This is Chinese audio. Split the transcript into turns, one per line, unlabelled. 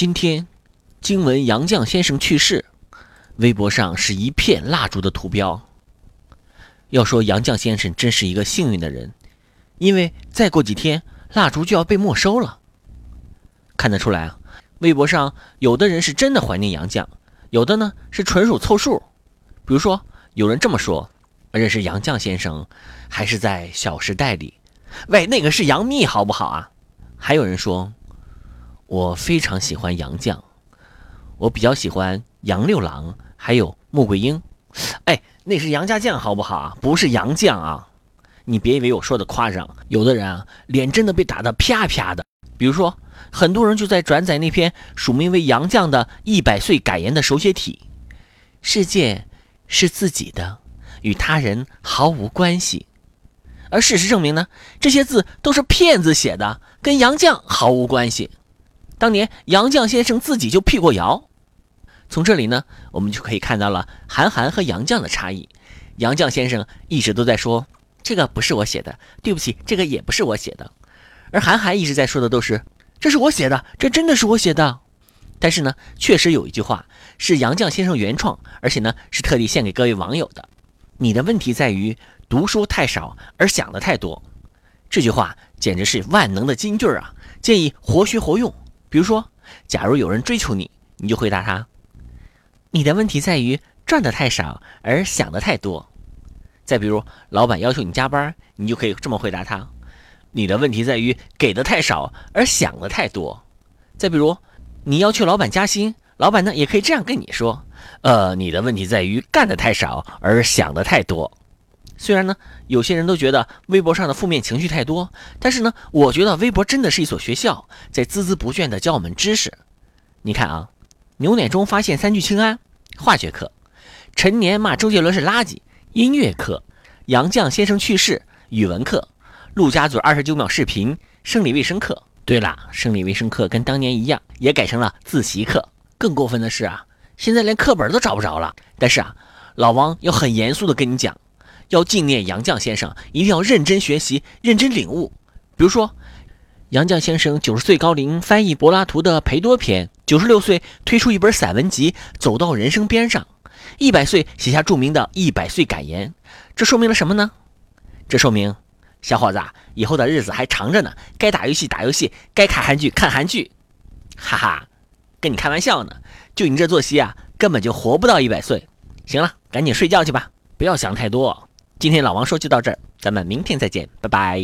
今天，惊闻杨绛先生去世，微博上是一片蜡烛的图标。要说杨绛先生真是一个幸运的人，因为再过几天蜡烛就要被没收了。看得出来啊，微博上有的人是真的怀念杨绛，有的呢是纯属凑数。比如说，有人这么说：“认识杨绛先生，还是在《小时代》里。”喂，那个是杨幂，好不好啊？还有人说。我非常喜欢杨绛，我比较喜欢杨六郎，还有穆桂英。哎，那是杨家将，好不好啊？不是杨绛啊！你别以为我说的夸张，有的人啊，脸真的被打得啪啪的。比如说，很多人就在转载那篇署名为杨绛的一百岁感言的手写体：“世界是自己的，与他人毫无关系。”而事实证明呢，这些字都是骗子写的，跟杨绛毫无关系。当年杨绛先生自己就辟过谣，从这里呢，我们就可以看到了韩寒和杨绛的差异。杨绛先生一直都在说这个不是我写的，对不起，这个也不是我写的，而韩寒一直在说的都是这是我写的，这真的是我写的。但是呢，确实有一句话是杨绛先生原创，而且呢是特地献给各位网友的。你的问题在于读书太少而想的太多，这句话简直是万能的金句啊！建议活学活用。比如说，假如有人追求你，你就回答他：“你的问题在于赚的太少而想的太多。”再比如，老板要求你加班，你就可以这么回答他：“你的问题在于给的太少而想的太多。”再比如，你要求老板加薪，老板呢也可以这样跟你说：“呃，你的问题在于干的太少而想的太多。”虽然呢，有些人都觉得微博上的负面情绪太多，但是呢，我觉得微博真的是一所学校，在孜孜不倦地教我们知识。你看啊，牛奶中发现三聚氰胺，化学课；陈年骂周杰伦是垃圾，音乐课；杨绛先生去世，语文课；陆家嘴二十九秒视频，生理卫生课。对了，生理卫生课跟当年一样，也改成了自习课。更过分的是啊，现在连课本都找不着了。但是啊，老王要很严肃地跟你讲。要纪念杨绛先生，一定要认真学习，认真领悟。比如说，杨绛先生九十岁高龄翻译柏拉图的《裴多篇》，九十六岁推出一本散文集《走到人生边上》，一百岁写下著名的一百岁感言。这说明了什么呢？这说明，小伙子以后的日子还长着呢，该打游戏打游戏，该看韩剧看韩剧。哈哈，跟你开玩笑呢。就你这作息啊，根本就活不到一百岁。行了，赶紧睡觉去吧，不要想太多。今天老王说就到这儿，咱们明天再见，拜拜。